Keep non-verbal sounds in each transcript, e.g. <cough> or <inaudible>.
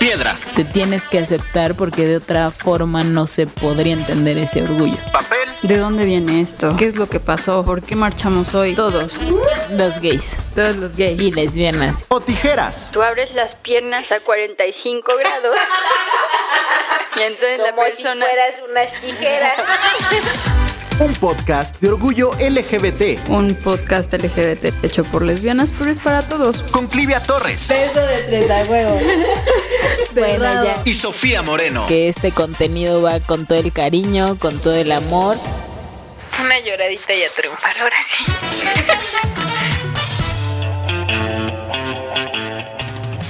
Piedra. Te tienes que aceptar porque de otra forma no se podría entender ese orgullo. Papel. ¿De dónde viene esto? ¿Qué es lo que pasó? ¿Por qué marchamos hoy? Todos los gays Todos los gays. y lesbianas. O tijeras. Tú abres las piernas a 45 grados <laughs> y entonces la persona... unas tijeras. <laughs> Un podcast de orgullo LGBT. Un podcast LGBT hecho por lesbianas, pero es para todos. Con Clivia Torres. Beso de tres a huevo. <laughs> Bueno, ya Y Sofía Moreno. que este contenido va con todo el cariño, con todo el amor. Una lloradita y a triunfar, ahora sí. <laughs>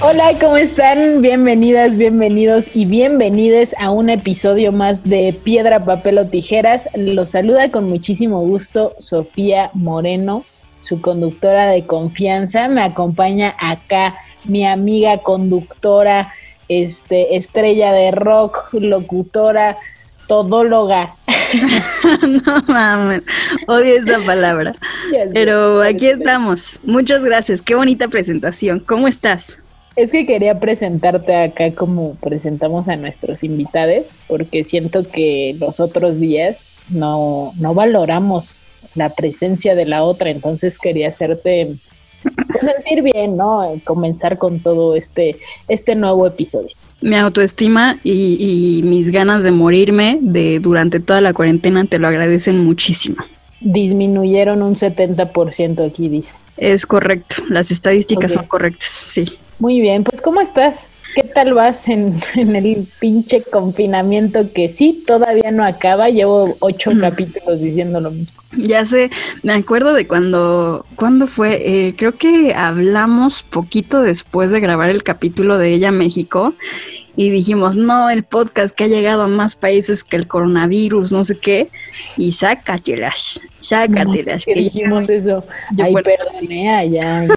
Hola, ¿cómo están? Bienvenidas, bienvenidos y bienvenides a un episodio más de Piedra, Papel o Tijeras. Los saluda con muchísimo gusto Sofía Moreno, su conductora de confianza. Me acompaña acá mi amiga conductora, este, estrella de rock, locutora, todóloga. <laughs> no mames, odio esa palabra. Sé, Pero aquí estamos. Muchas gracias. Qué bonita presentación. ¿Cómo estás? Es que quería presentarte acá como presentamos a nuestros invitados, porque siento que los otros días no, no valoramos la presencia de la otra, entonces quería hacerte pues, sentir bien, ¿no? Comenzar con todo este, este nuevo episodio. Mi autoestima y, y mis ganas de morirme de durante toda la cuarentena te lo agradecen muchísimo. Disminuyeron un 70% aquí, dice. Es correcto. Las estadísticas son correctas, sí. Muy bien, pues ¿cómo estás? ¿Qué tal vas en, <laughs> en el pinche confinamiento que sí, todavía no acaba? Llevo ocho capítulos diciendo lo mismo. Ya sé, me acuerdo de cuando, ¿cuándo fue? Eh, creo que hablamos poquito después de grabar el capítulo de Ella México y dijimos, no, el podcast que ha llegado a más países que el coronavirus, no sé qué, y sácatelas, sácatelas. que que dijimos eso. yo Ay, perdoné allá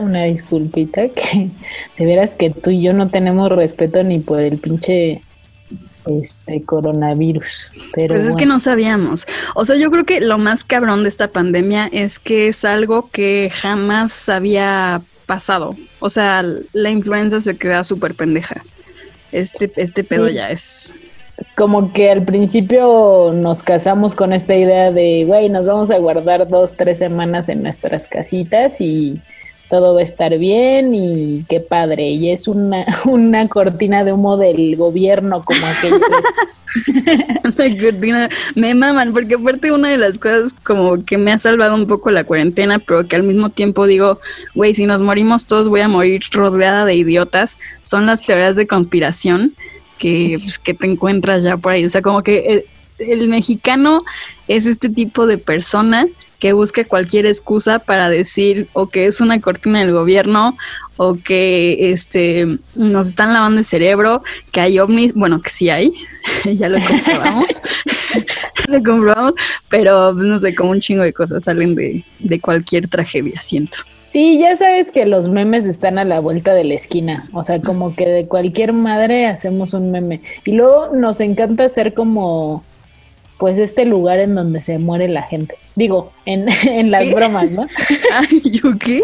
una disculpita que de veras que tú y yo no tenemos respeto ni por el pinche este coronavirus. Pero Pues es que no sabíamos. O sea, yo creo que lo más cabrón de esta pandemia es que es algo que jamás había pasado. O sea, la influenza se queda súper pendeja. Este, este pedo Sí. ya es. como que al principio nos casamos con esta idea de, güey, nos vamos a guardar dos, tres semanas en nuestras casitas y todo va a estar bien y qué padre. Y es una, <laughs> una cortina de humo del gobierno como <laughs> cortina. Me maman, porque aparte una de las cosas como que me ha salvado un poco la cuarentena, pero que al mismo tiempo digo, güey, si nos morimos todos voy a morir rodeada de idiotas, son las teorías de conspiración que, pues, que te encuentras ya por ahí. O sea, como que el, el mexicano es este tipo de persona que busca cualquier excusa para decir o que es una cortina del gobierno o que este nos están lavando el cerebro, que hay ovnis, bueno, que sí hay, <laughs> ya lo comprobamos, <laughs> lo comprobamos, pero no sé, como un chingo de cosas salen de, de cualquier tragedia, siento. Sí, ya sabes que los memes están a la vuelta de la esquina. O sea, como que de cualquier madre hacemos un meme. Y luego nos encanta hacer como, pues, este lugar en donde se muere la gente. Digo, en, <laughs> en las bromas, ¿no? <laughs> Ay, ¿yo qué?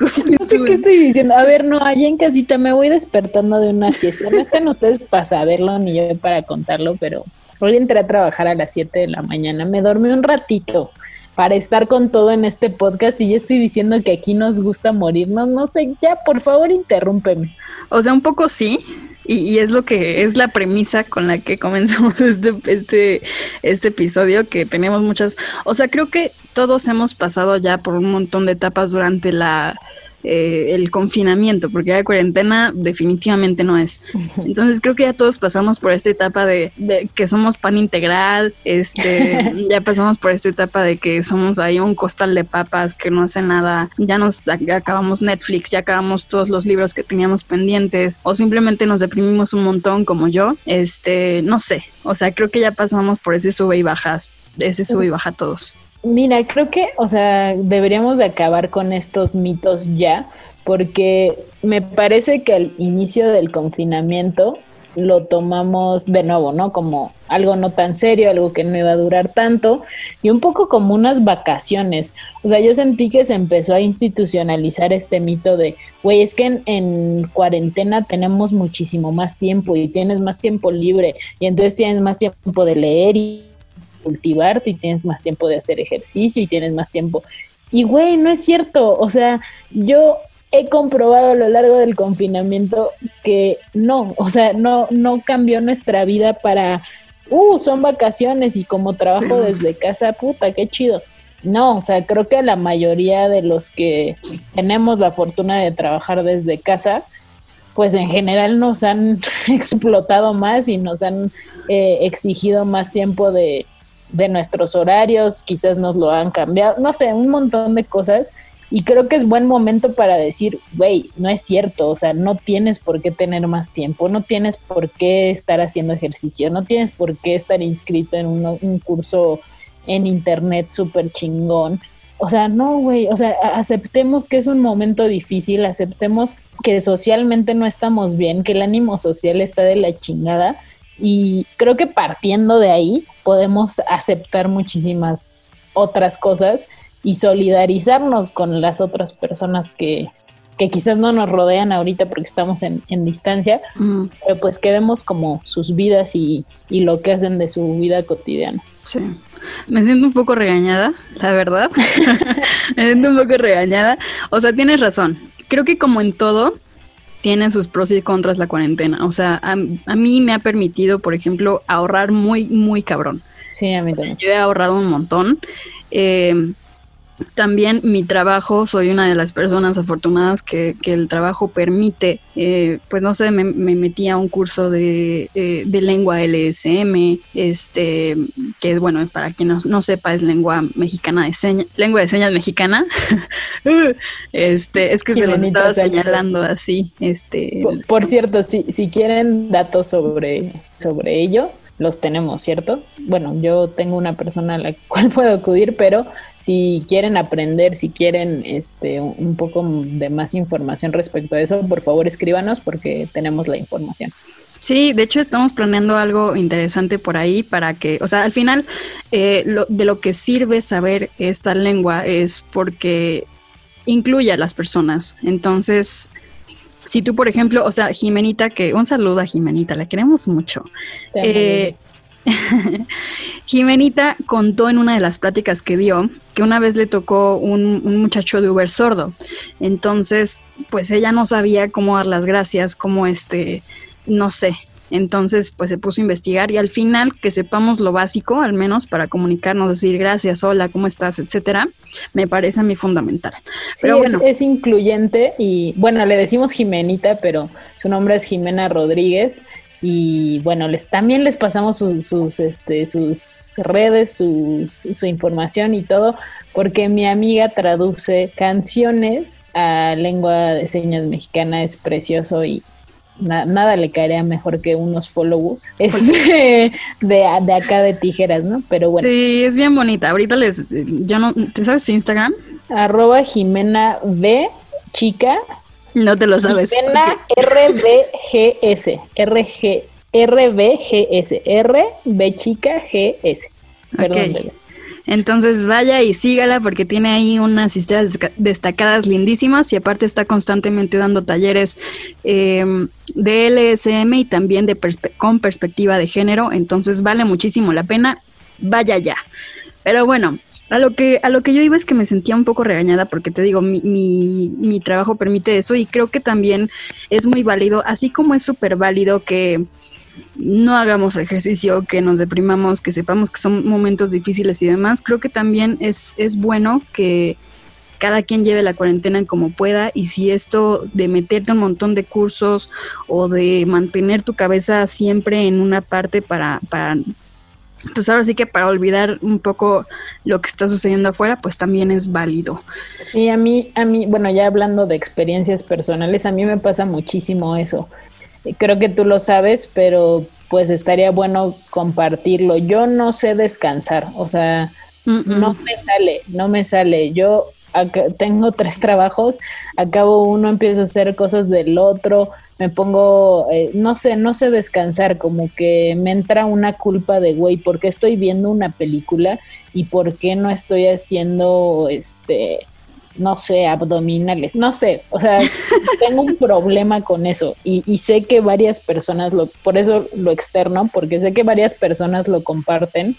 No sé qué estoy diciendo. A ver, no, allá en casita me voy despertando de una siesta. No están ustedes para saberlo ni yo para contarlo, pero hoy entré a trabajar a las 7 de la mañana. Me dormí un ratito para estar con todo en este podcast y ya estoy diciendo que aquí nos gusta morirnos. No sé, ya, por favor, interrúmpeme. O sea, un poco sí. Y, y es lo que es la premisa con la que comenzamos <laughs> este, este, este episodio, que tenemos muchas, o sea, creo que todos hemos pasado ya por un montón de etapas durante la eh, el confinamiento, porque la cuarentena definitivamente no es. <laughs> Entonces creo que ya todos pasamos por esta etapa de, de que somos pan integral, este, <laughs> ya pasamos por esta etapa de que somos ahí un costal de papas que no hace nada, ya nos ac- acabamos Netflix, ya acabamos todos los libros que teníamos pendientes, o simplemente nos deprimimos un montón como yo, este, no sé, o sea, creo que ya pasamos por ese sube y bajas, ese sube y baja todos. Mira, creo que, o sea, deberíamos de acabar con estos mitos ya, porque me parece que al inicio del confinamiento lo tomamos de nuevo, ¿no? Como algo no tan serio, algo que no iba a durar tanto y un poco como unas vacaciones. O sea, yo sentí que se empezó a institucionalizar este mito de, güey, es que en, en, cuarentena tenemos muchísimo más tiempo y tienes más tiempo libre y entonces tienes más tiempo de leer y cultivarte y tienes más tiempo de hacer ejercicio y tienes más tiempo. Y güey, no es cierto. O sea, yo he comprobado a lo largo del confinamiento que no, o sea, no, no cambió nuestra vida para, uh, son vacaciones y como trabajo desde casa, puta, qué chido. No, o sea, creo que la mayoría de los que tenemos la fortuna de trabajar desde casa, pues en general nos han <laughs> explotado más y nos han eh, exigido más tiempo de, de nuestros horarios, quizás nos lo han cambiado, no sé, un montón de cosas y creo que es buen momento para decir, güey, no es cierto, o sea, no tienes por qué tener más tiempo, no tienes por qué estar haciendo ejercicio, no tienes por qué estar inscrito en un, curso en internet súper chingón. O sea, no, güey, o sea, aceptemos que es un momento difícil, aceptemos que socialmente no estamos bien, que el ánimo social está de la chingada y creo que partiendo de ahí podemos aceptar muchísimas otras cosas y solidarizarnos con las otras personas que, que quizás no nos rodean ahorita porque estamos en, en distancia, pero pues que vemos como sus vidas y, y, lo que hacen de su vida cotidiana. Sí. Me siento un poco regañada, la verdad. <laughs> Me siento un poco regañada. O sea, tienes razón. Creo que como en todo, tiene sus pros y contras la cuarentena. O sea, a, a mí me ha permitido, por ejemplo, ahorrar muy, muy cabrón. Sí, a mí también. Yo he ahorrado un montón. Eh, también mi trabajo, soy una de las personas afortunadas que, que el trabajo permite, eh, pues no sé, me, me, metí a un curso de, eh, de, lengua LSM, este, que bueno, para quien no, no, sepa es lengua mexicana de señas, lengua de señas mexicana. <laughs> este, es que se lo estaba señalando así. Este, por, por cierto, si, si quieren datos sobre, sobre ello, los tenemos, ¿cierto? Bueno, yo tengo una persona a la <laughs> cual puedo acudir, pero si quieren aprender, si quieren este, un poco de más información respecto a eso, por favor escríbanos porque tenemos la información. Sí, de hecho estamos planeando algo interesante por ahí para que, o sea, al final eh, de lo que sirve saber esta lengua es porque incluye a las personas. Entonces, si tú, por ejemplo, o sea, Jimenita, que un saludo a Jimenita, la queremos mucho. Eh, <laughs> Jimenita contó en una de las pláticas que dio que una vez le tocó un, un, muchacho de Uber sordo. Entonces, pues ella no sabía cómo dar las gracias, cómo este, no sé, entonces, pues se puso a investigar y al final que sepamos lo básico, al menos para comunicarnos, decir gracias, hola, ¿cómo estás? etcétera, me parece a mí fundamental. Sí, bueno. es, es incluyente y bueno, le decimos Jimenita, pero su nombre es Jimena Rodríguez y bueno, les, también les pasamos sus, sus, este, sus redes, sus, su información y todo, porque mi amiga traduce canciones a lengua de señas mexicana, es precioso y na, nada le caería mejor que unos follows este, de, de, acá de tijeras, ¿no? Pero bueno. Sí, es bien bonita. Ahorita les, yo no, ¿te sabes su Instagram? Arroba Jimena B, chica. No te lo sabes. Jimena okay. RBGS, RG, RBGS, RB chica GS. Perdón. Okay. Entonces vaya y sígala porque tiene ahí unas historias destacadas lindísimas y aparte está constantemente dando talleres eh, de LSM y también de con perspectiva de género. Entonces vale muchísimo la pena. Vaya ya. Pero bueno, a lo que, a lo que yo iba es que me sentía un poco regañada porque te digo, mi, mi, mi trabajo permite eso y creo que también es muy válido, así como es súper válido que no hagamos ejercicio, que nos deprimamos, que sepamos que son momentos difíciles y demás, creo que también es, es bueno que cada quien lleve la cuarentena como pueda y si esto de meterte un montón de cursos o de mantener tu cabeza siempre en una parte para, para pues ahora sí que para olvidar un poco lo que está sucediendo afuera, pues también es válido. Sí, a mí, a mí, bueno, ya hablando de experiencias personales, a mí me pasa muchísimo eso. Creo que tú lo sabes, pero pues estaría bueno compartirlo. Yo no sé descansar, o sea, mm -mm. no me sale, no me sale. Yo tengo tres trabajos, acabo uno, empiezo a hacer cosas del otro, me pongo, eh, no sé, no sé descansar, como que me entra una culpa de, güey, ¿por qué estoy viendo una película y por qué no estoy haciendo, este, no sé, abdominales, no sé, o sea, tengo un problema con eso y, y, sé que varias personas lo, por eso lo externo, porque sé que varias personas lo comparten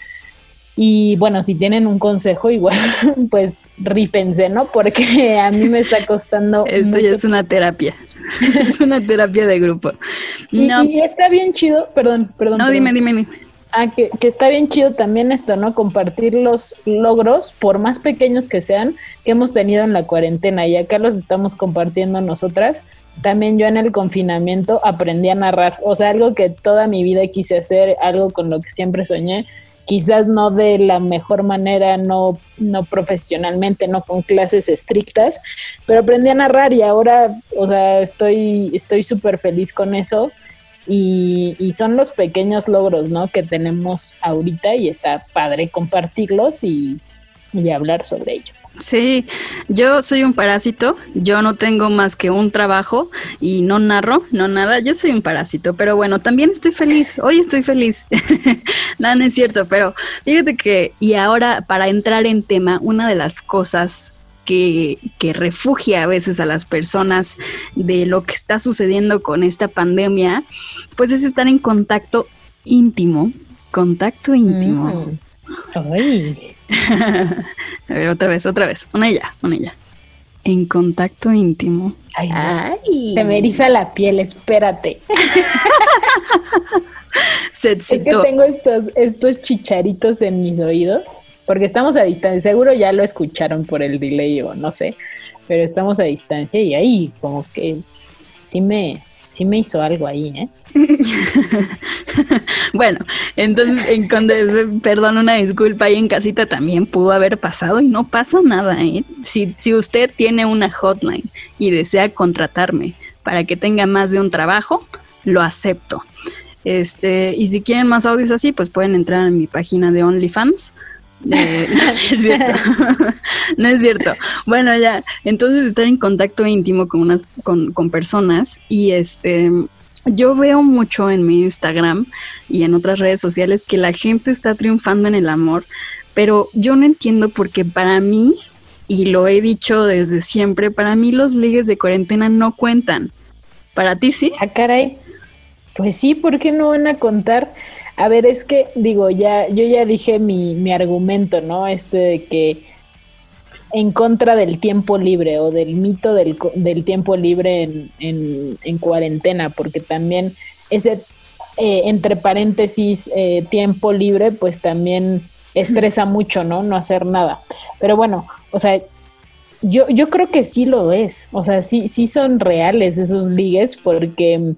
y bueno, si tienen un consejo, igual, <laughs> pues rípense, ¿no? Porque a mí me está costando. Esto ya es una terapia. <laughs> es una terapia de grupo. No. y está bien chido, perdón, perdón. No, dime, dime, dime. Ah, que, está bien chido también esto, ¿no? Compartir los logros, por más pequeños que sean, que hemos tenido en la cuarentena. Y acá los estamos compartiendo nosotras. También yo en el confinamiento aprendí a narrar. O sea, algo que toda mi vida quise hacer, algo con lo que siempre soñé quizás no de la mejor manera, no, no profesionalmente, no con clases estrictas, pero aprendí a narrar y ahora, o sea, estoy estoy súper feliz con eso y, y, son los pequeños logros, ¿no? Que tenemos ahorita y está padre compartirlos y, y hablar sobre ello. Sí, yo soy un parásito, yo no tengo más que un trabajo y no narro, no nada, yo soy un parásito, pero bueno, también estoy feliz, hoy estoy feliz, <laughs> nada, no es cierto, pero fíjate que, y ahora para entrar en tema, una de las cosas que, que refugia a veces a las personas de lo que está sucediendo con esta pandemia, pues es estar en contacto íntimo, contacto íntimo. Mm. Ay. <laughs> A ver, otra vez, otra vez. Una ya, una ya. En contacto íntimo. Ay, Se me eriza la piel, espérate. Se <laughs> es que tengo estos, estos chicharitos en mis oídos, porque estamos a distancia. Seguro ya lo escucharon por el delay o no sé, pero estamos a distancia y ahí como que sí me, sí me hizo algo ahí, ¿eh? <laughs> bueno, entonces, en, perdón, una disculpa, ahí en casita también pudo haber pasado y no pasa nada, ¿eh? Si, si usted tiene una hotline y desea contratarme para que tenga más de un trabajo, lo acepto. Este, y si quieren más audios así, pues pueden entrar en mi página de OnlyFans <laughs> no, es cierto. <laughs> no es cierto. Bueno, ya. Entonces estar en contacto íntimo con unas, con, con personas. Y este yo veo mucho en mi Instagram y en otras redes sociales que la gente está triunfando en el amor, pero yo no entiendo porque para mí, y lo he dicho desde siempre, para mí los ligues de cuarentena no cuentan. ¿Para ti sí? Ah, caray. Pues sí, ¿por qué no van a contar? A ver, es que digo, ya, yo ya dije mi, mi argumento, ¿no? Este de que en contra del tiempo libre o del mito del, del tiempo libre en, en, en, cuarentena, porque también ese, eh, entre paréntesis, eh, tiempo libre, pues también estresa mucho, ¿no? No hacer nada. Pero bueno, o sea, yo, yo creo que sí lo es, o sea, sí, sí son reales esos ligues, porque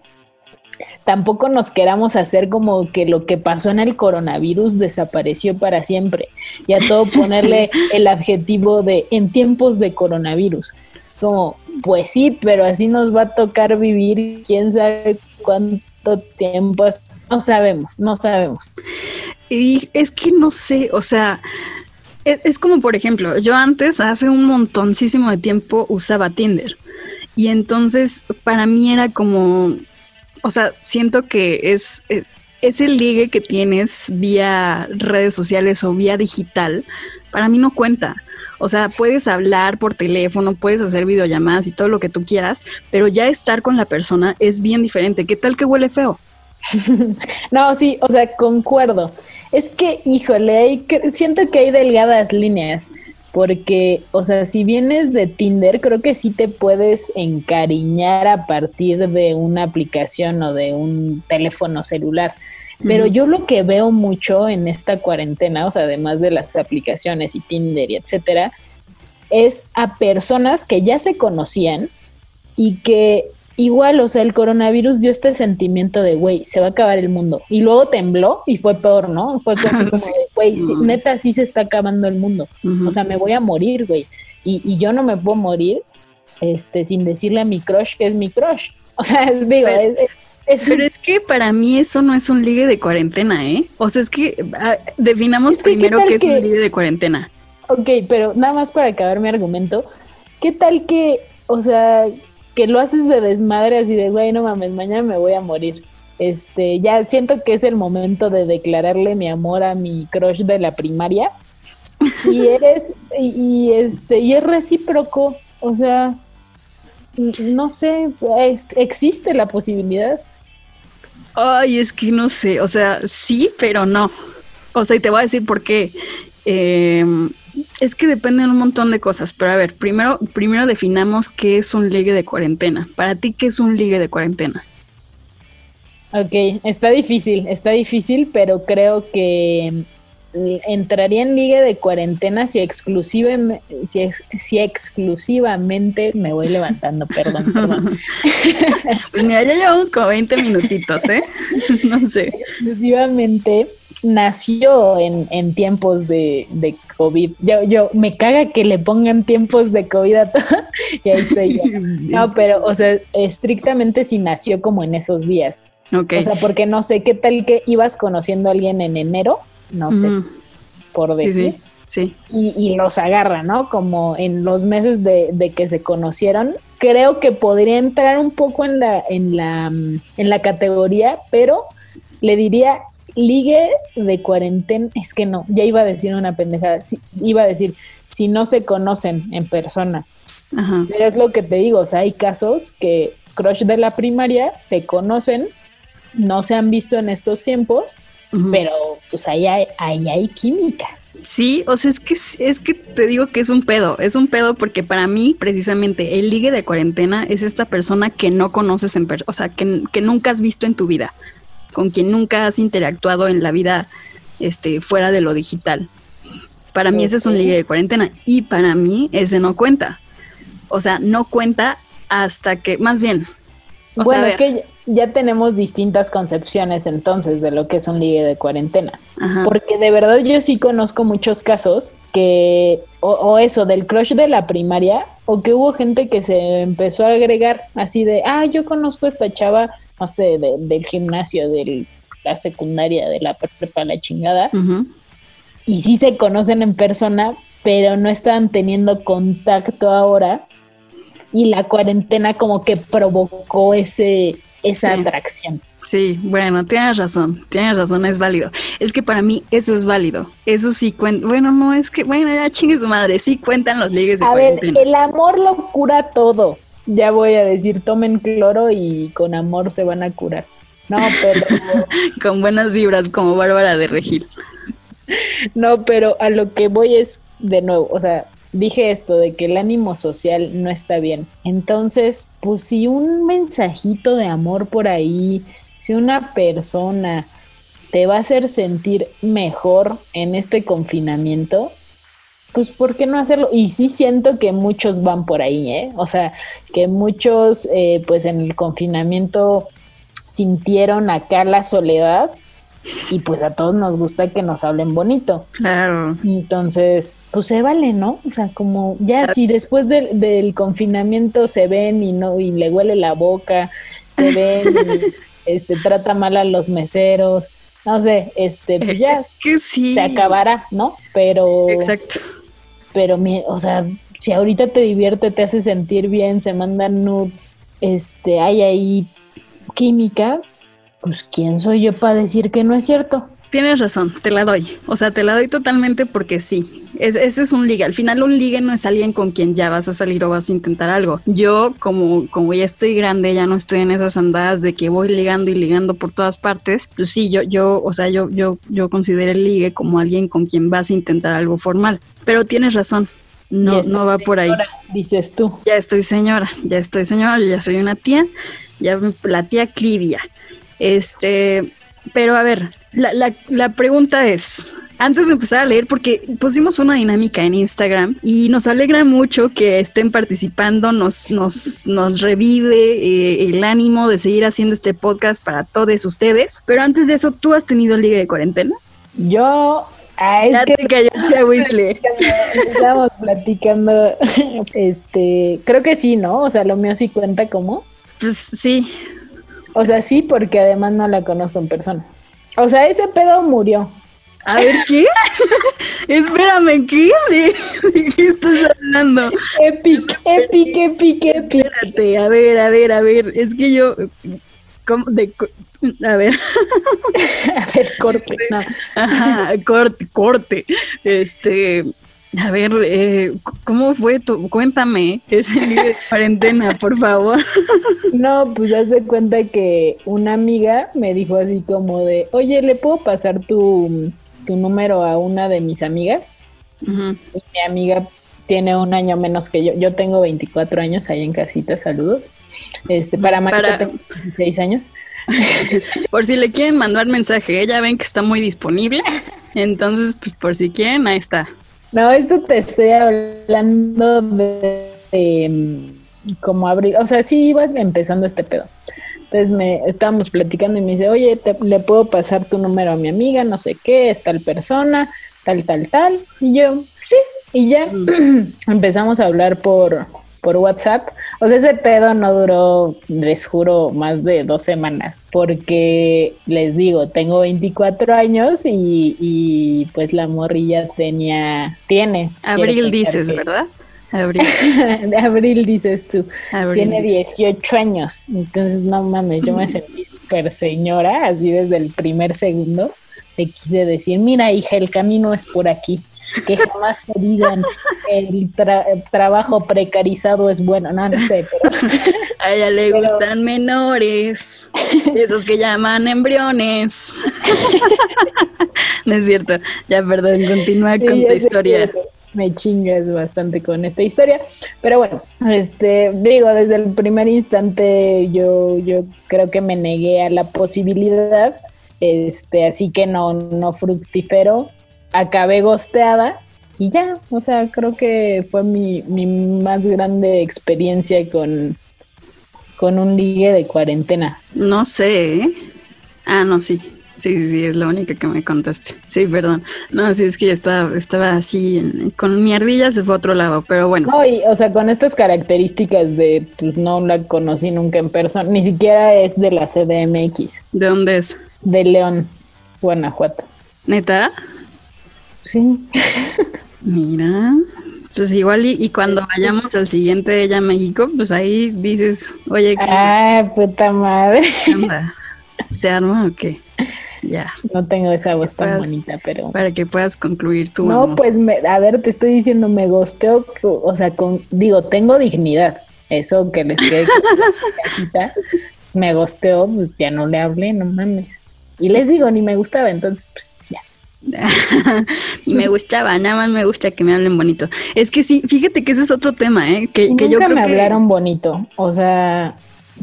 tampoco nos queramos hacer como que lo que pasó en el coronavirus desapareció para siempre y a todo ponerle <laughs> el adjetivo de en tiempos de coronavirus. Como, pues sí, pero así nos va a tocar vivir quién sabe cuánto tiempo. No sabemos, no sabemos. Y es que no sé, o sea, es, es como por ejemplo, yo antes, hace un montoncísimo de tiempo, usaba Tinder. Y entonces para mí era como, o sea, siento que es, eh, ese ligue que tienes vía redes sociales o vía digital, para mí no cuenta. O sea, puedes hablar por teléfono, puedes hacer videollamadas y todo lo que tú quieras, pero ya estar con la persona es bien diferente. ¿Qué tal que huele feo? <laughs> no, sí, o sea, concuerdo. Es que, híjole, siento que hay delgadas líneas porque, o sea, si vienes de Tinder, creo que sí te puedes encariñar a partir de una aplicación o de un teléfono celular. Pero yo lo que veo mucho en esta cuarentena, o sea, además de las aplicaciones y Tinder y etcétera, es a personas que ya se conocían y que igual, o sea, el coronavirus dio este sentimiento de, güey, se va a acabar el mundo. Y luego tembló y fue peor, ¿no? Fue <laughs> como de, güey, neta, sí se está acabando el mundo. O sea, me voy a morir, güey. Y, y, yo no me puedo morir este, sin decirle a mi crush que es mi crush. O sea, <laughs> digo, pero, es, pero es que para mí eso no es un ligue de cuarentena, ¿eh? O sea, es que ah, definamos primero qué, es un ligue de cuarentena. Ok, pero nada más para acabar mi argumento, ¿qué tal que, o sea, que lo haces de desmadre así de, güey, no mames, mañana me voy a morir? Este, ya siento que es el momento de declararle mi amor a mi crush de la primaria. <laughs> Y eres, y, y este, y es recíproco, o sea, no sé, es- existe la posibilidad. Ay, es que no sé, o sea, sí, pero no. O sea, y te voy a decir por qué. Eh, es que depende de un montón de cosas, pero a ver, primero, primero definamos qué es un ligue de cuarentena. Para ti, ¿qué es un ligue de cuarentena? Ok, está difícil, está difícil, pero creo que mm, entraría en liga de cuarentena si, exclusive, si, ex- si exclusivamente me voy levantando, perdón, perdón. <laughs> Pues mira, ya llevamos como 20 minutitos, ¿eh? <laughs> no sé. exclusivamente nació en, en tiempos de, de COVID. Yo, yo me caga que le pongan tiempos de COVID a todo. <laughs> y ahí estoy yo. No, <laughs> pero, o sea, estrictamente si nació como en esos días. Ok. O sea, porque no sé qué tal que ibas conociendo a alguien en enero, no sé, por Sí, decir. sí, sí. Y, y los agarra, ¿no? Como en los meses de, de que se conocieron. Creo que podría entrar un poco en la, en la, en la categoría, pero le diría ligue de cuarentena. Es que no, ya iba a decir una pendejada. Sí, iba a decir, si no se conocen en persona. Ajá. Pero es lo que te digo, o sea, hay casos que crush de la primaria se conocen, no se han visto en estos tiempos, pero pues ahí hay, ahí hay química. Sí, o sea, es que es que te digo que es un pedo, es un pedo porque para mí precisamente el ligue de cuarentena es esta persona que no conoces en persona, o sea, que, que nunca has visto en tu vida, con quien nunca has interactuado en la vida este fuera de lo digital. Para mí ese es un ligue de cuarentena y para mí ese no cuenta. O sea, no cuenta hasta que más bien o bueno, es que ya tenemos distintas concepciones entonces de lo que es un ligue de cuarentena. Ajá. Porque de verdad yo sí conozco muchos casos que, o, o eso, del crush de la primaria, o que hubo gente que se empezó a agregar así de, ah, yo conozco a esta chava, no sé, de- del gimnasio, de la secundaria, de la prepa, la chingada, y sí se conocen en persona, pero no estaban teniendo contacto ahora, y la cuarentena como que provocó ese, esa Sí. atracción. Sí, bueno, tienes razón, tienes razón, es válido. Es que para mí eso es válido. Eso sí cuenta. Bueno, no, es que, bueno, ya chingue su madre, sí cuentan los ligues de A ver, el amor lo cura todo. Ya voy a decir, tomen cloro y con amor se van a curar. No, pero <laughs> Con buenas vibras, como Bárbara de Regil. <laughs> no, pero a lo que voy es de nuevo, o sea, dije esto de que el ánimo social no está bien. Entonces, pues si un mensajito de amor por ahí, si una persona te va a hacer sentir mejor en este confinamiento, pues ¿por qué no hacerlo? Y sí siento que muchos van por ahí, ¿eh? O sea, que muchos, eh, pues en el confinamiento sintieron acá la soledad y pues a todos nos gusta que nos hablen bonito. Claro. Entonces, pues se vale, ¿no? O sea, como ya si después del, del confinamiento se ven y no y le huele la boca, se <laughs> ven y este trata mal a los meseros, no sé, este pues ya Es que sí. se acabará, ¿no? Pero Exacto. Pero mi- o sea, si ahorita te divierte, te hace sentir bien, se mandan nudes, este, hay ahí química, pues quién soy yo para decir que no es cierto. Tienes razón, te la doy. O sea, te la doy totalmente porque sí. Es, ese es un ligue. Al final un ligue no es alguien con quien ya vas a salir o vas a intentar algo. Yo, como, como ya estoy grande, ya no estoy en esas andadas de que voy ligando y ligando por todas partes. Pues sí, yo, yo, o sea, yo, yo, yo considero el ligue como alguien con quien vas a intentar algo formal. Pero tienes razón. No, no va por ahí. Dices tú. Ya estoy señora, ya estoy señora, yo ya soy una tía, ya la tía Clivia. Este, pero a ver, la, la, la pregunta es, antes de empezar a leer, porque pusimos una dinámica en Instagram y nos alegra mucho que estén participando, nos, nos, nos revive eh, el ánimo de seguir haciendo este podcast para todos ustedes. Pero antes de eso, ¿tú has tenido liga de cuarentena? Yo, ah, es Ya que te estábamos platicando, <laughs> este, creo que sí, ¿no? O sea, lo mío sí cuenta como. Pues sí, O sea, sí, porque además no la conozco en persona. O sea, ese pedo murió. A ver, ¿qué? <laughs> Espérame, ¿qué? ¿De, qué estás hablando? Epic, epic, epic, epic. Espérate, a ver, a ver, a ver. Es que yo. ¿cómo? De, a ver. <laughs> A ver, corte. <laughs> No. Ajá, corte, corte. Este. A ver, eh, ¿cómo fue tu? Cuéntame ese día de cuarentena, por favor. No, pues haz de cuenta que una amiga me dijo así como de, oye, ¿le puedo pasar tu, tu número a una de mis amigas? Y mi amiga tiene un año menos que yo. Yo tengo 24 años ahí en casita, saludos. Este, para Marisa Para- tengo 16 años. <laughs> Por si le quieren mandar mensaje, ella ven que está muy disponible. Entonces, pues, por si quieren, ahí está. No, esto te estoy hablando de, de, mm, como abril, o sea, sí iba empezando este pedo. Entonces me estábamos platicando y me dice, oye, te- le puedo pasar tu número a mi amiga, no sé qué, es tal persona, tal, tal, tal. Y yo, sí, y ya <clears throat> empezamos a hablar por, por WhatsApp. O sea, ese pedo no duró, les juro, más de dos semanas, porque les digo, tengo 24 años y, y pues la morrilla tenía, tiene. Abril dices, ¿verdad? Abril. <laughs> de abril dices tú. Abril. Tiene 18 años, entonces no mames, yo me <laughs> sentí súper señora, así desde el primer segundo. Le quise decir, mira hija, el camino es por aquí. Que jamás te digan el, tra- el trabajo precarizado es bueno. No, no sé, pero <laughs> A ella le Pero- gustan menores, esos que llaman embriones. no es cierto. Ya, perdón, continúa con tu historia. Me chingas bastante con esta historia. Pero bueno, este, digo, desde el primer instante yo, yo creo que me negué a la posibilidad. Este, así que no, no fructífero. Acabé gosteada y ya. O sea, creo que fue mi, mi más grande experiencia con, con un ligue de cuarentena. No sé. ¿eh? Ah, no, sí. Sí, sí, sí, es la única que me contaste. Sí, perdón. No, sí, es que yo estaba, estaba así, en- con mi ardilla se fue a otro lado, pero bueno. No, y, o sea, con estas características de pues, no la conocí nunca en persona, ni siquiera es de la CDMX, ¿De dónde es? de León, Guanajuato. ¿Neta? Sí. <laughs> Mira. Pues igual y, y cuando vayamos al siguiente ella a México, pues ahí dices, oye. Ah, puta madre. ¿Qué onda? ¿Se arma o qué? Ya, No tengo esa voz tan bonita, pero. para que puedas concluir tu No, amor. pues, me- a ver, te estoy diciendo, me gosteo, o sea, con, digo, tengo dignidad. Eso que les quede <laughs> me gosteo, pues ya no le hablé, no mames. Y les digo, ni me gustaba, entonces, pues ya. <laughs> y me gustaba, nada más me gusta que me hablen bonito. Es que sí, fíjate que ese es otro tema, ¿eh? Que, que yo nunca creo me que... hablaron bonito. O sea,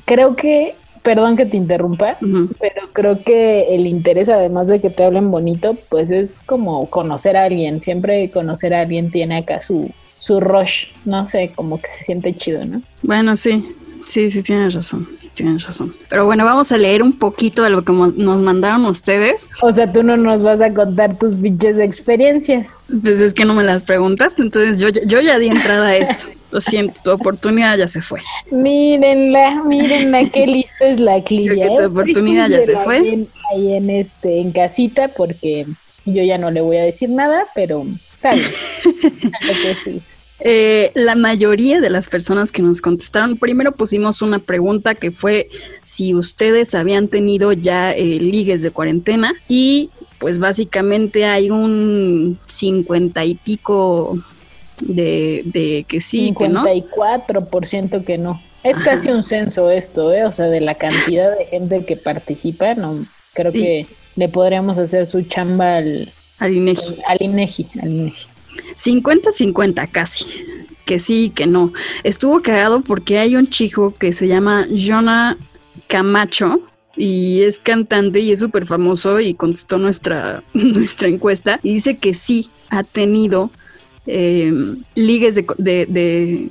creo que, perdón que te interrumpa, pero creo que el interés, además de que te hablen bonito, pues es como conocer a alguien. Siempre conocer a alguien tiene acá su, su rush. No sé, como que se siente chido, ¿no? Bueno, sí, sí, sí, tienes razón, tienes razón. Pero bueno, vamos a leer un poquito de lo que nos mandaron ustedes. O sea, tú no nos vas a contar tus pinches experiencias. Pues es que no me las preguntaste, entonces yo, ya- yo ya di entrada a esto. <laughs> Lo siento, tu oportunidad ya se fue. Mírenla, mírenla, qué <laughs> lista es la Clivia. Tu oportunidad ya se fue. Ahí en, este, en casita, porque yo ya no le voy a decir nada, pero, ¿sabes? <laughs> Lo que sí. Eh, la mayoría de las personas que nos contestaron, primero pusimos una pregunta que fue si ustedes habían tenido ya eh, ligues de cuarentena y pues básicamente hay un cincuenta y pico de, de que sí, que no. 54% que no. Es casi un censo esto, ¿eh? O sea, de la cantidad de gente que participa, no creo Sí. que le podríamos hacer su chamba al, Al INEGI. al INEGI, al INEGI. 50-50 casi. Que sí, que no. Estuvo cagado porque hay un chico que se llama Jonah Camacho y es cantante y es súper famoso y contestó nuestra, <laughs> nuestra encuesta y dice que sí ha tenido eh, ligues de, de, de-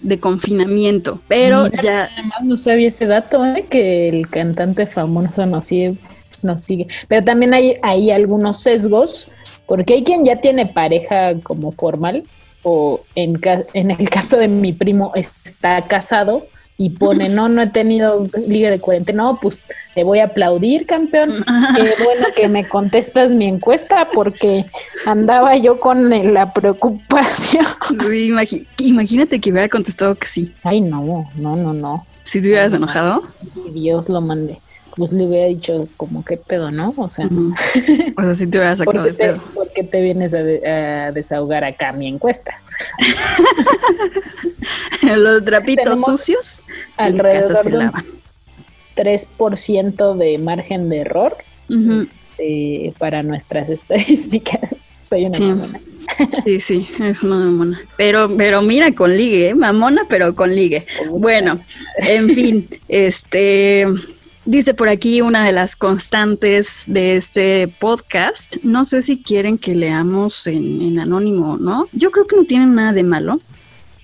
de confinamiento, pero Mira, ya... Además no sabía ese dato, ¿eh? Que el cantante famoso nos sigue, nos sigue. Pero también hay, hay algunos sesgos, porque hay quien ya tiene pareja como formal, o en, ca- en el caso de mi primo está casado, y pone, <laughs> no, no he tenido liga de cuarentena, no, pues te voy a aplaudir, campeón. <laughs> Qué bueno que me contestas mi encuesta porque andaba yo con la preocupación. Uy, imagi- imagínate que hubiera contestado que sí. Ay, no, no, no, no. Si te hubieras enojado. Dios lo mande. Pues le hubiera dicho como qué pedo, ¿no? O sea, Ujú. <laughs> O sea, si te hubieras ¿por sacado qué de te, pedo. por qué te vienes a, de- a desahogar acá mi encuesta? <laughs> Los trapitos Tenemos sucios alrededor se de un lavan. 3% de margen de error este, para nuestras <laughs> estadísticas. Soy una Sí. mamona. Sí, sí, es una mamona. Pero, pero mira, con ligue, ¿eh? mamona, pero con ligue. Bueno, en fin, este dice por aquí una de las constantes de este podcast. No sé si quieren que leamos en, en anónimo, ¿no? Yo creo que no tienen nada de malo.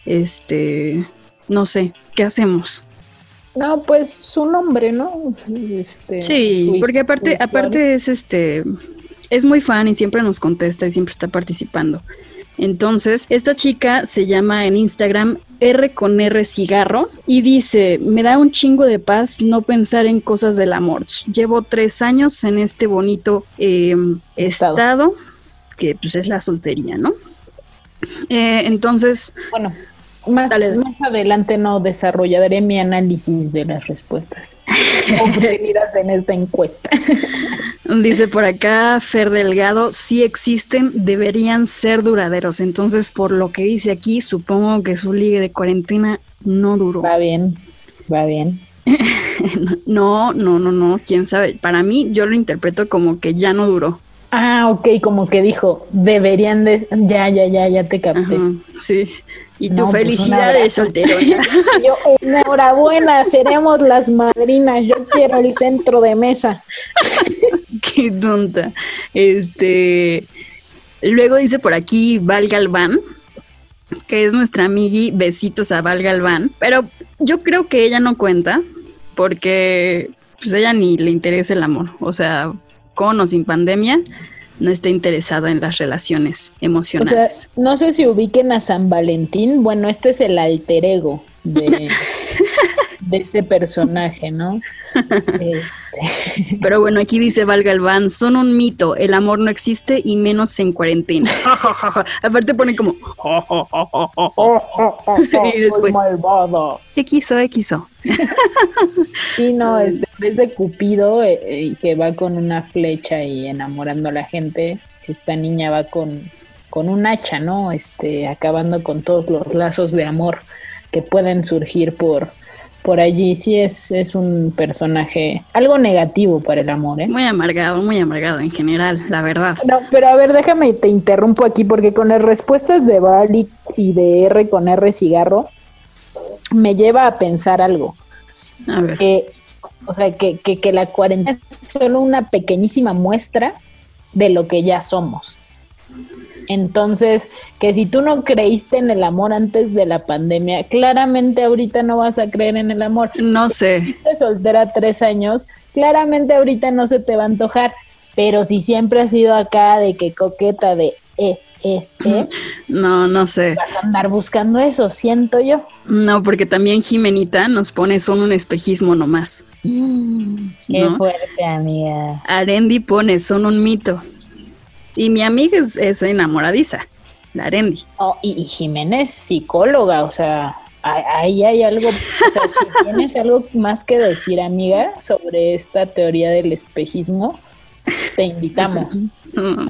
Este, no sé, ¿qué hacemos? No, pues su nombre, ¿no? Este, Sí, su porque aparte, aparte es este, es muy fan y siempre nos contesta y siempre está participando. Entonces, esta chica se llama en Instagram R con R cigarro y dice, me da un chingo de paz no pensar en cosas del amor. Llevo tres años en este bonito eh, Estado. estado. que pues es la soltería, ¿no? Eh, entonces, Bueno, más, Dale. más adelante no desarrollaré mi análisis de las respuestas <laughs> obtenidas en esta encuesta. <laughs> Dice por acá Fer Delgado, si existen, deberían ser duraderos. Entonces, por lo que dice aquí, supongo que su ligue de cuarentena no duró. Va bien, va bien. <laughs> No, no, no, no, quién sabe. Para mí, yo lo interpreto como que ya no duró. Ah, ok, como que dijo, deberían de... Ya, ya, ya, ya te capté. Ajá, sí. Y tu No, pues, felicidad de abrazo. solterona. <laughs> Yo, enhorabuena, seremos las madrinas. Yo quiero el centro de mesa. <laughs> Qué tonta. Este. Luego dice por aquí Val Galván, que es nuestra amigui. Besitos a Val Galván. Pero yo creo que ella no cuenta, porque pues ella ni le interesa el amor. O sea, con o sin pandemia, no está interesada en las relaciones O sea, emocionales. no sé si ubiquen a San Valentín. Bueno, este es el alter ego de, <laughs> de ese personaje, ¿no? <laughs> Este, Pero bueno, aquí dice Val Galván, son un mito, el amor no existe y menos en cuarentena. <laughs> Aparte pone como, <laughs> y después, malvado. ¿qué quiso? ¿Qué quiso? Sí, no, este, en vez de Cupido, eh, eh, que va con una flecha y enamorando a la gente, esta niña va con, con un hacha, ¿no? Este, acabando con todos los lazos de amor que pueden surgir por, por allí. Sí, es, es un personaje algo negativo para el amor, ¿eh? Muy amargado, muy amargado en general, la verdad. No, pero a ver, déjame te interrumpo aquí porque con las respuestas de Bali y de R con R cigarro me lleva a pensar algo. A ver. que, o sea, que, que, que la cuarentena es solo una pequeñísima muestra de lo que ya somos. Entonces, que si tú no creíste en el amor antes de la pandemia, claramente ahorita no vas a creer en el amor. No sé. Estás soltera tres años, claramente ahorita no se te va a antojar, pero si siempre has sido acá de que coqueta de eh, eh, eh, <laughs> No, no sé. vas a andar buscando eso, siento yo. No, porque también Jimenita nos pone son un espejismo nomás. Qué No. fuerte, amiga. Arendi pone son un mito. Y mi amiga es, es enamoradiza, la Arendi. Oh, y, y Jiménez, psicóloga, o sea, ahí- ahí hay algo, o sea, si <laughs> tienes algo más que decir, amiga, sobre esta teoría del espejismo, te invitamos. <laughs>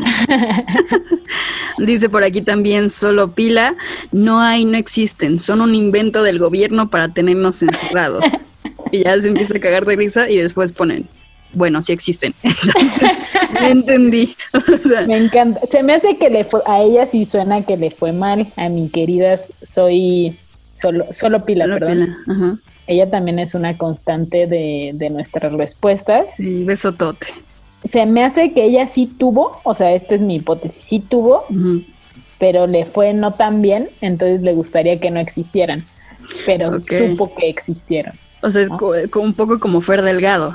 Dice por aquí también solo pila, no hay, no existen, son un invento del gobierno para tenernos encerrados. <laughs> y ya se empieza a cagar de risa y después ponen, bueno, sí existen. <laughs> Entonces, no entendí. <laughs> O sea, Me encanta. Se me hace que le fue, a ella sí suena que le fue mal, a mi queridas, soy solo, solo pila, solo perdón. pila, ajá. Ella también es una constante de, de nuestras respuestas. Sí, besotote. Se me hace que ella sí tuvo, o sea, esta es mi hipótesis, sí tuvo, pero le fue no tan bien, entonces le gustaría que no existieran, pero supo que existieron. O sea, es co- un poco como Fer Delgado,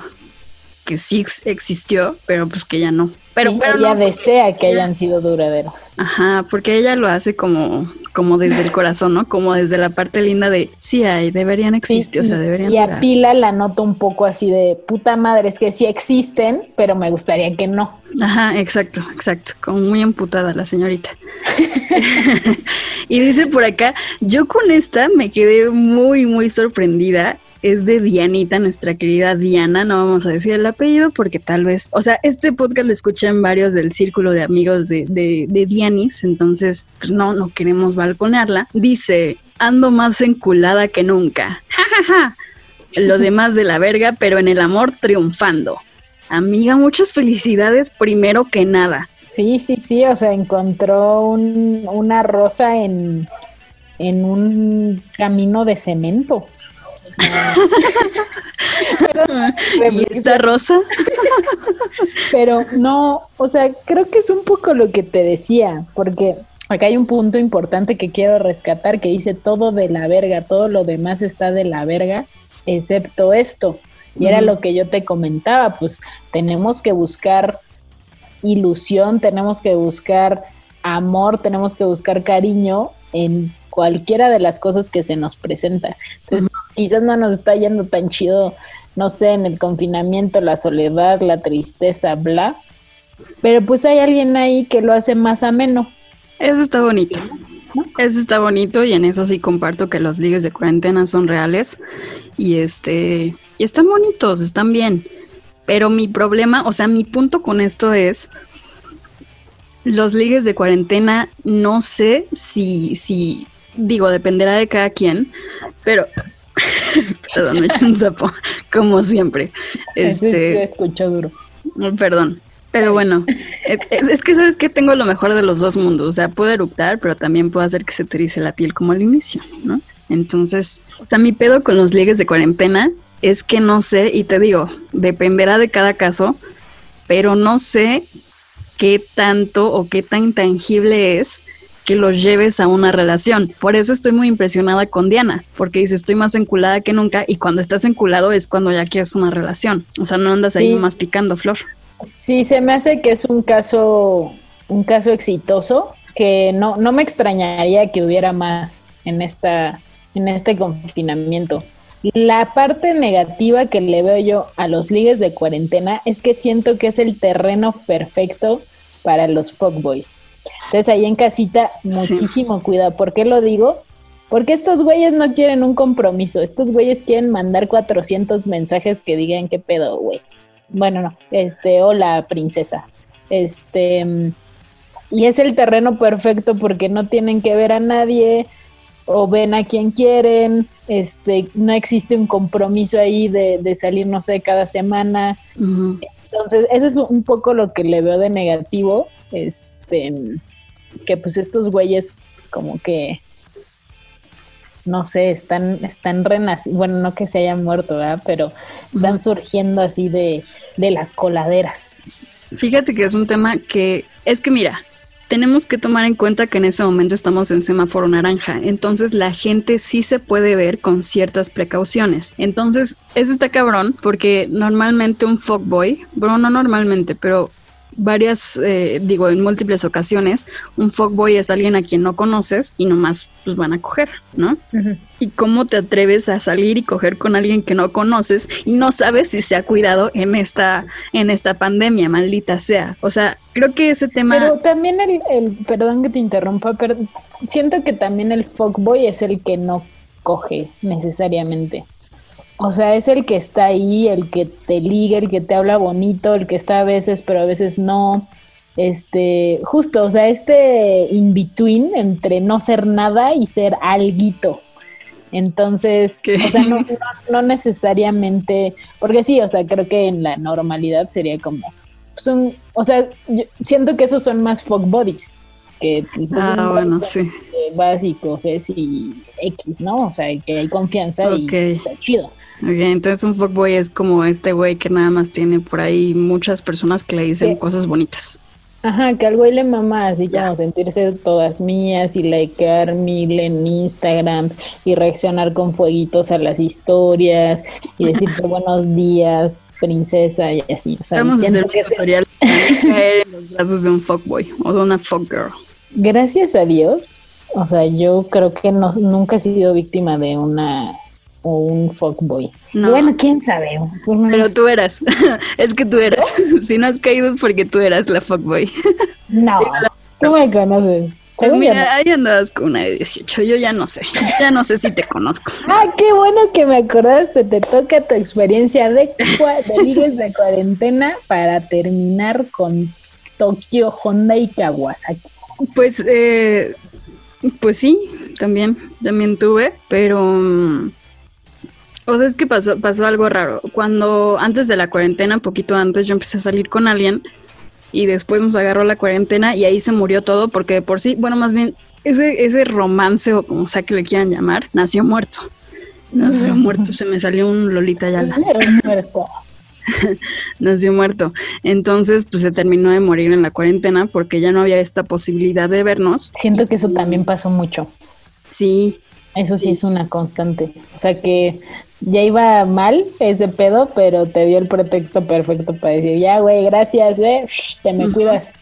que sí ex- existió, pero pues que ya no. Pero, Sí, pero ella no, desea que ella- hayan sido duraderos. Ajá, porque ella lo hace como, como desde el corazón, ¿no? Como desde la parte linda de sí hay, deberían existir, o sea, deberían. Y a durar. Pila la noto un poco así de puta madre, es que sí existen, pero me gustaría que no. Ajá, exacto, exacto. Como muy emputada la señorita. <laughs> <laughs> y dice por acá, yo con esta me quedé muy, muy sorprendida. Es de Dianita, nuestra querida Diana. No vamos a decir el apellido porque tal vez, o sea, este podcast lo escuchan varios del círculo de amigos de, de, de Dianis, entonces pues no, no queremos balconearla. Dice, ando más enculada que nunca. Ja, ja, ja. Lo demás de la verga, pero en el amor triunfando. Amiga, muchas felicidades primero que nada. Sí, sí, sí, o sea, encontró un- una rosa en, en un camino de cemento. ¿Y esta rosa? Pero no, o sea, creo que es un poco lo que te decía, porque acá hay un punto importante que quiero rescatar que dice todo de la verga, todo lo demás está de la verga, excepto esto. Y era lo que yo te comentaba, pues tenemos que buscar ilusión, tenemos que buscar amor, tenemos que buscar cariño en cualquiera de las cosas que se nos presenta. Entonces, quizás no nos está yendo tan chido, no sé, en el confinamiento, la soledad, la tristeza, bla. Pero pues hay alguien ahí que lo hace más ameno. Eso está bonito. Eso está bonito y en eso sí comparto que los ligues de cuarentena son reales y este y están bonitos, están bien. Pero mi problema, o sea, mi punto con esto es los ligues de cuarentena no sé si si digo, dependerá de cada quien, pero <laughs> perdón, me eché un sapo como siempre. <laughs> Este escuchó duro. Mm, Perdón. Pero bueno, <laughs> es, es que sabes que tengo lo mejor de los dos mundos. O sea, puedo eructar, pero también puedo hacer que se te erice la piel como al inicio, ¿no? Entonces, o sea, mi pedo con los ligues de cuarentena es que no sé, y te digo, dependerá de cada caso, pero no sé qué tanto o qué tan tangible es que los lleves a una relación. Por eso estoy muy impresionada con Diana, porque dice, estoy más enculada que nunca, y cuando estás enculado es cuando ya quieres una relación. O sea, no andas ahí Sí. más picando flor. Sí, se me hace que es un caso, un caso exitoso, que no, no me extrañaría que hubiera más en esta, en este confinamiento. La parte negativa que le veo yo a los ligues de cuarentena es que siento que es el terreno perfecto para los fuckboys. Entonces ahí en casita, Sí. muchísimo cuidado. ¿Por qué lo digo? Porque estos güeyes no quieren un compromiso. Estos güeyes quieren mandar 400 mensajes que digan qué pedo, güey. Bueno, no. Este, hola, princesa. Este, y es el terreno perfecto porque no tienen que ver a nadie o ven a quien quieren. Este, no existe un compromiso ahí de, de salir, no sé, cada semana. Entonces, eso es un poco lo que le veo de negativo. Este, que pues estos güeyes como que no sé, están, están renaciendo, bueno, no que se hayan muerto, ¿verdad? Pero están surgiendo así de, de las coladeras. Fíjate que es un tema que es que mira, tenemos que tomar en cuenta que en este momento estamos en semáforo naranja, entonces la gente sí se puede ver con ciertas precauciones. Entonces, eso está cabrón porque normalmente un fuckboy, bueno, no normalmente, pero varias, eh, digo, en múltiples ocasiones, un fuckboy es alguien a quien no conoces y nomás pues van a coger, ¿no? ¿Y cómo te atreves a salir y coger con alguien que no conoces y no sabes si se ha cuidado en esta, en esta pandemia, maldita sea? O sea, creo que ese tema... Pero también el, el, perdón que te interrumpa, pero siento que también el fuckboy es el que no coge necesariamente. O sea, es el que está ahí, el que te liga, el que te habla bonito, el que está a veces, pero a veces no. Este, justo, o sea, este in-between entre no ser nada y ser alguito. Entonces, ¿Qué? o sea, no, no, no necesariamente, porque sí, o sea, creo que en la normalidad sería como, pues un, o sea, yo siento que esos son más fuck bodies, que pues, es Ah, bueno, sí. vas y coges y X, ¿no? O sea, que hay confianza y está chido. Ok, entonces un fuckboy es como este güey que nada más tiene por ahí muchas personas que le dicen cosas bonitas. Ajá, que al güey le mama así como sentirse todas mías y likear mil en Instagram y reaccionar con fueguitos a las historias y decirte <laughs> buenos días, princesa y así. O sea, Vamos a hacer un tutorial <laughs> caer en los brazos de un fuckboy o de una fuckgirl. gracias a Dios, O sea, yo creo que no, nunca he sido víctima de una o un fuckboy. No. Bueno, quién sabe. Pero tú eras, <laughs> es que tú eras. <laughs> Si no has caído es porque tú eras la fuckboy. <laughs> No, tú me conoces. Pues mira, ahí andabas con una de 18, yo ya no sé, ya no sé si te conozco. no. Ah, qué bueno que me acordaste. Te toca tu experiencia de, de ligues de cuarentena para terminar con Tokio, Honda y Kawasaki. Pues, eh, pues sí, también, también tuve, pero, mm, o sea, es que pasó, pasó algo raro. Cuando antes de la cuarentena, poquito antes, yo empecé a salir con alguien y después nos agarró la cuarentena y ahí se murió todo porque de por sí, bueno, más bien, ese, ese romance o como sea que le quieran llamar, nació muerto. Nació muerto, se me salió un Lolita Yala. Muerto. <laughs> nació muerto. Entonces, pues se terminó de morir en la cuarentena porque ya no había esta posibilidad de vernos. Siento que eso también pasó mucho. Sí, Eso sí, es una constante. O sea que ya iba mal ese pedo, pero te dio el pretexto perfecto para decir, ya, güey, gracias, eh, te me cuidas.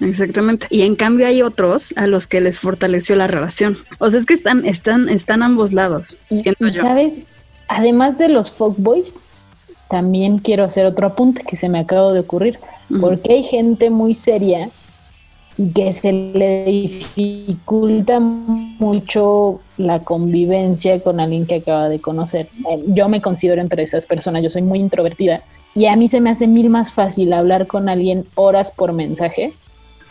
Exactamente. Y en cambio hay otros a los que les fortaleció la relación. O sea, es que están, están, están ambos lados, Y, siento y yo. sabes, además de los fuckboys, también quiero hacer otro apunte que se me acaba de ocurrir, Ujú. porque hay gente muy seria y que se le dificulta mucho la convivencia con alguien que acaba de conocer. Eh, Yo me considero entre esas personas, yo soy muy introvertida y a mí se me hace mil más fácil hablar con alguien horas por mensaje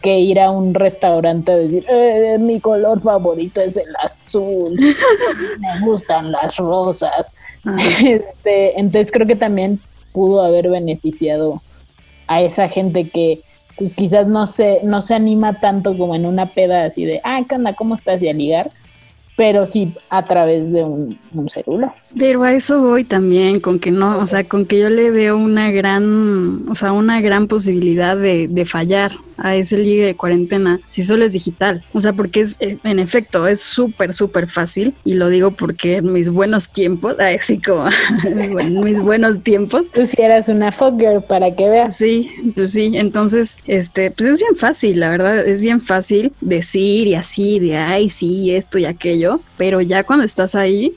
que ir a un restaurante a decir, "Eh, mi color favorito es el azul, <laughs> me gustan las rosas. Ajá. <laughs> Este, entonces creo que también pudo haber beneficiado a esa gente que pues quizás no se, no se anima tanto como en una peda así de, ah, ¿qué? ¿Cómo estás? Y a ligar, pero sí a través de un, un celular. Pero a eso voy también, con que no, o sea, con que yo le veo una gran, o sea, una gran posibilidad de, de fallar a ese ligue de cuarentena si solo es digital. O sea, porque es, eh, en efecto, es súper, súper fácil. Y lo digo porque en mis buenos tiempos, <laughs> ay, sí, como en mis buenos tiempos, Tú si eras una fucker para que veas. Sí, pues sí, entonces, este, pues es bien fácil, la verdad, es bien fácil decir y así, de ay, sí, esto y aquello, pero ya cuando estás ahí,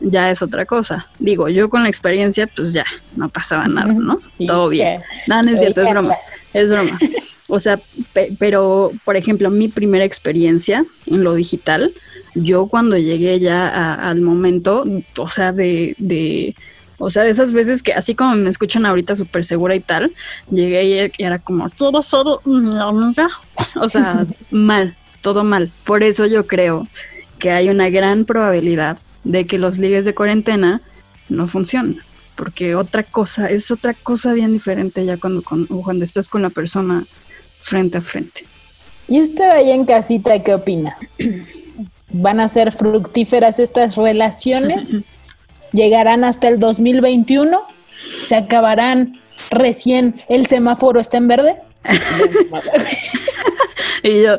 ya es otra cosa. Digo, yo con la experiencia, pues ya, no pasaba nada, ¿no? Sí, Todo bien. No, no es cierto, es broma, es broma. O sea, pe- pero, por ejemplo, mi primera experiencia en lo digital, yo cuando llegué ya a- al momento, o sea, de, de, o sea, de esas veces que así como me escuchan ahorita súper segura y tal, llegué y y era como, todo, todo, mi amiga". o sea, <laughs> mal, todo mal. Por eso yo creo que hay una gran probabilidad de que los ligues de cuarentena no funcionen. Porque otra cosa, es otra cosa bien diferente ya cuando, con- cuando estás con la persona frente a frente. ¿Y usted allá en casita qué opina? <clears throat> ¿Van a ser fructíferas estas relaciones? <laughs> ¿Llegarán hasta el 2021? ¿Se acabarán recién el semáforo está en verde? <laughs> <laughs> Y yo,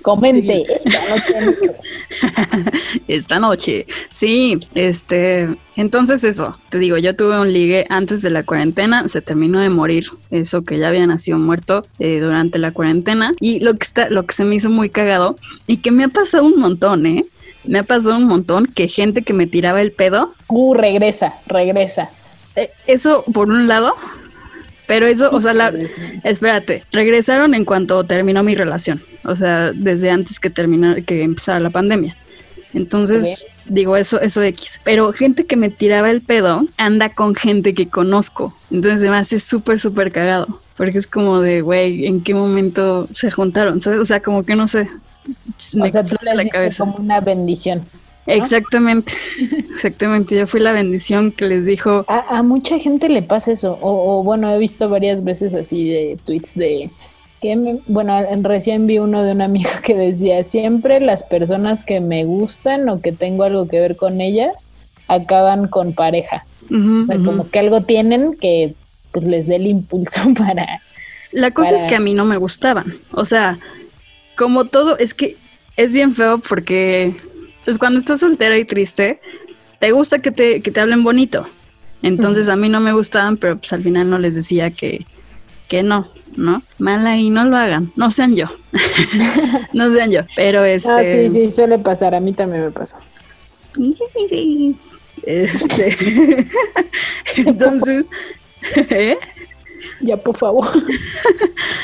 Comente. <laughs> esta noche. <laughs> esta noche, sí, este, entonces eso, te digo, yo tuve un ligue antes de la cuarentena, se terminó de morir, eso que ya había nacido muerto eh, durante la cuarentena, y lo que está, lo que se me hizo muy cagado, y que me ha pasado un montón, ¿eh? Me ha pasado un montón que gente que me tiraba el pedo, Uh, regresa, regresa. eh, eso por un lado, pero eso, o sea, la, espérate, regresaron en cuanto terminó mi relación, o sea, desde antes que terminara, que empezara la pandemia. Entonces, digo, eso, eso X. Pero gente que me tiraba el pedo anda con gente que conozco. Entonces me hace súper, súper cagado. Porque es como de, güey, ¿en qué momento se juntaron? ¿Sabes? O sea, como que no sé. Me o sea, tú explota le diste como una bendición. Exactamente, exactamente. Yo fui la bendición que les dijo, A, a mucha gente le pasa eso. O, o, bueno, he visto varias veces así de tweets de que me- bueno, en- recién vi uno de un amigo que decía siempre las personas que me gustan o que tengo algo que ver con ellas acaban con pareja. "Ujú, O sea, ujú". como que algo tienen que pues les dé el impulso <laughs> para La cosa es que a mí no me gustaban. O sea, como todo, es que es bien feo porque, pues cuando estás soltera y triste, te gusta que te, que te hablen bonito. Entonces a mí no me gustaban, pero pues al final no les decía que, que no. ¿no? Mal ahí, no lo hagan, no sean yo, <laughs> no sean yo, pero este... Ah, sí, sí, suele pasar, a mí también me pasó. Este, <laughs> entonces, <laughs> ¿eh? Ya, por favor.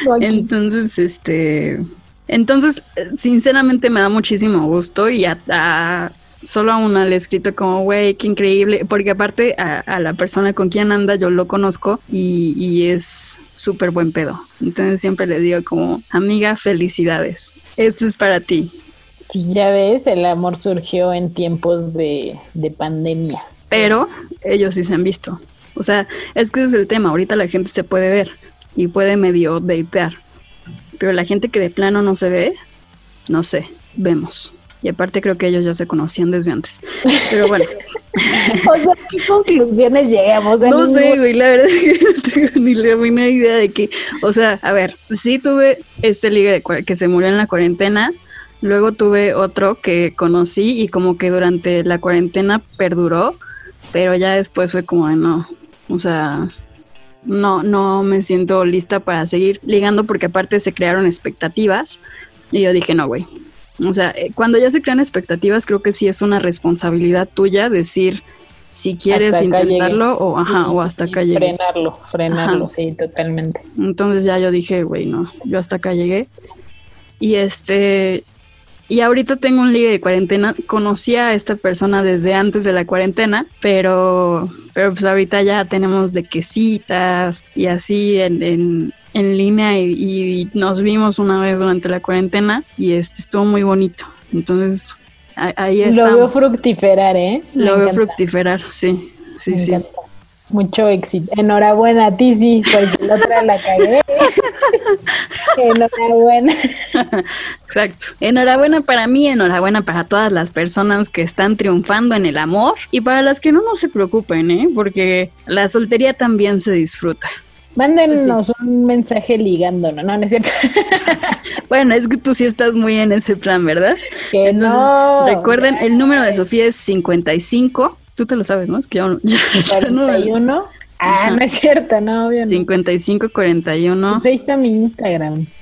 No. Entonces, este, entonces, sinceramente me da muchísimo gusto y a, a- solo a una le he escrito como, güey, qué increíble, porque aparte a, a la persona con quien anda yo lo conozco y, y es súper buen pedo. Entonces siempre le digo como, amiga, felicidades. Esto es para ti. Pues ya ves, el amor surgió en tiempos de, de pandemia. Pero ellos sí se han visto. O sea, es que ese es el tema. Ahorita la gente se puede ver y puede medio datear. Pero la gente que de plano no se ve, no sé, vemos. Y aparte creo que ellos ya se conocían desde antes. Pero bueno, <laughs> O sea, ¿qué conclusiones llegamos? A no sé, güey, la verdad es que <laughs> no tengo ni la menor idea de que, o sea, a ver, sí tuve este ligue de que se murió en la cuarentena, luego tuve otro que conocí y como que durante la cuarentena perduró, pero ya después fue como, no, o sea, no, no me siento lista para seguir ligando porque aparte se crearon expectativas y yo dije, no, güey. O sea, eh, cuando ya se crean expectativas, creo que sí es una responsabilidad tuya decir si quieres Hasta intentarlo o, ajá, Sí, o hasta acá llegué. Frenarlo, frenarlo, Ajá. sí, totalmente. Entonces ya yo dije, güey, no, yo hasta acá llegué. Y este, y ahorita tengo un ligue de cuarentena. Conocí a esta persona desde antes de la cuarentena, pero, pero pues ahorita ya tenemos de quesitas y así en, en, en línea y, y nos vimos una vez durante la cuarentena y este estuvo muy bonito. Entonces ahí Lo estamos. veo fructiferar, ¿eh? Me Lo veo encanta, fructiferar, sí, sí, me sí. encanta. Mucho éxito. Enhorabuena a ti, sí, porque la otra la cagué. <laughs> Enhorabuena. Exacto. Enhorabuena para mí, enhorabuena para todas las personas que están triunfando en el amor y para las que no, no se preocupen, ¿eh? Porque la soltería también se disfruta. Mándenos un mensaje ligando, no, no, no es cierto. <laughs> Bueno, es que tú sí estás muy en ese plan, ¿verdad? que Entonces, no. recuerden, el número de Sofía es 55. Tú te lo sabes, ¿no? Es que ya- <laughs> ya no- 41. Ah, Ajá. no es cierto, no, obvio no. 55 41. Pues ahí está mi Instagram. <laughs>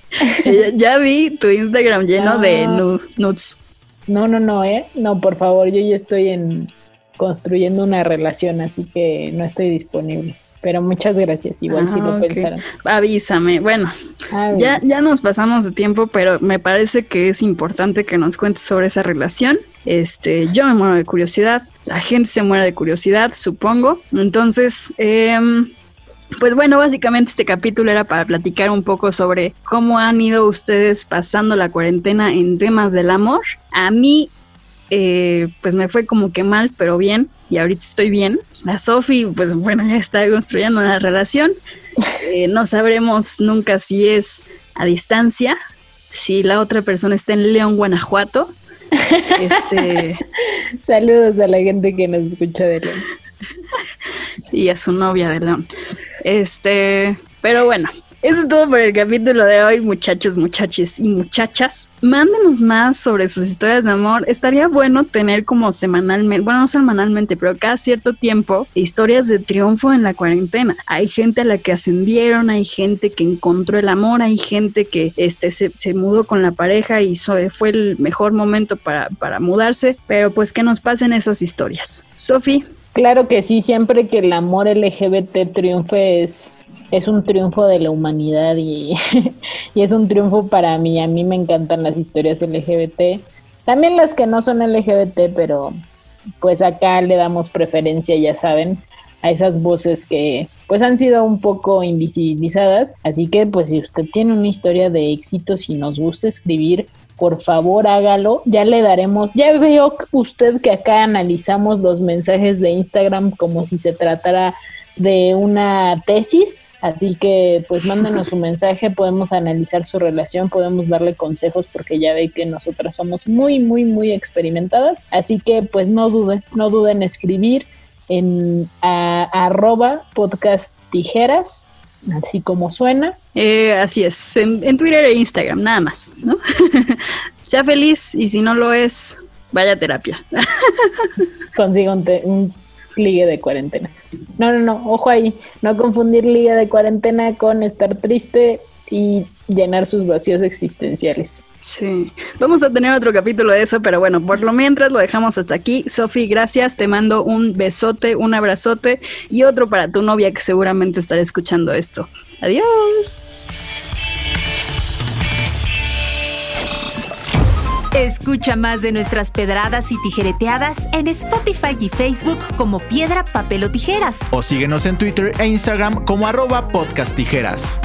Eh, ya vi tu Instagram lleno de No. nu- nudes. No, no, no, ¿eh? No, por favor, yo ya estoy en construyendo una relación, así que no estoy disponible. Pero muchas gracias, igual si Ah, lo ok. pensaron. Avísame. Bueno, Ah, Ya, ya nos pasamos de tiempo, pero me parece que es importante que nos cuentes sobre esa relación. Este, yo me muero de curiosidad, la gente se muere de curiosidad, supongo. Entonces, em, pues bueno, básicamente este capítulo era para platicar un poco sobre cómo han ido ustedes pasando la cuarentena en temas del amor. A mí, eh, pues me fue como que mal, pero bien, y ahorita estoy bien. La Sofi, pues bueno, ya está construyendo una relación. <laughs> Eh, no sabremos nunca si es a distancia, si la otra persona está en León, Guanajuato. Este, <laughs> Saludos a la gente que nos escucha de León. <laughs> y a su novia de León. Este, pero bueno, eso es todo por el capítulo de hoy, muchachos, muchachos y muchachas. Mándenos más sobre sus historias de amor. Estaría bueno tener como semanalmente, bueno, no semanalmente, pero cada cierto tiempo, historias de triunfo en la cuarentena. Hay gente a la que ascendieron, hay gente que encontró el amor, hay gente que este, se, se mudó con la pareja y fue el mejor momento para, para mudarse, pero pues que nos pasen esas historias. Sofi, Claro que sí, siempre que el amor LGBT triunfe es, es un triunfo de la humanidad y, <laughs> y es un triunfo para mí. A mí me encantan las historias LGBT. También las que no son LGBT, pero pues acá le damos preferencia, ya saben, a esas voces que pues han sido un poco invisibilizadas. Así que pues si usted tiene una historia de éxito, si nos gusta escribir, por favor hágalo. Ya le daremos, ya veo usted que acá analizamos los mensajes de Instagram como si se tratara de una tesis. Así que pues mándenos su <laughs> mensaje, podemos analizar su relación, podemos darle consejos porque ya ve que nosotras somos muy, muy, muy experimentadas. Así que pues no duden, no duden en escribir en a- arroba podcast tijeras, así como suena. Eh, así es, en, en Twitter e Instagram, nada más, ¿no? <laughs> sea feliz y si no lo es, vaya a terapia. <laughs> un, te- un ligue de cuarentena. No, no, no, ojo ahí, no confundir ligue de cuarentena con estar triste y llenar sus vacíos existenciales. Sí, vamos a tener otro capítulo de eso, pero bueno, por lo mientras lo dejamos hasta aquí. Sofi, gracias, te mando un besote, un abrazote y otro para tu novia que seguramente estará escuchando esto. Adiós. Escucha más de nuestras pedradas y tijereteadas en Spotify y Facebook como Piedra, Papel o Tijeras. O síguenos en Twitter e Instagram como arroba podcast tijeras.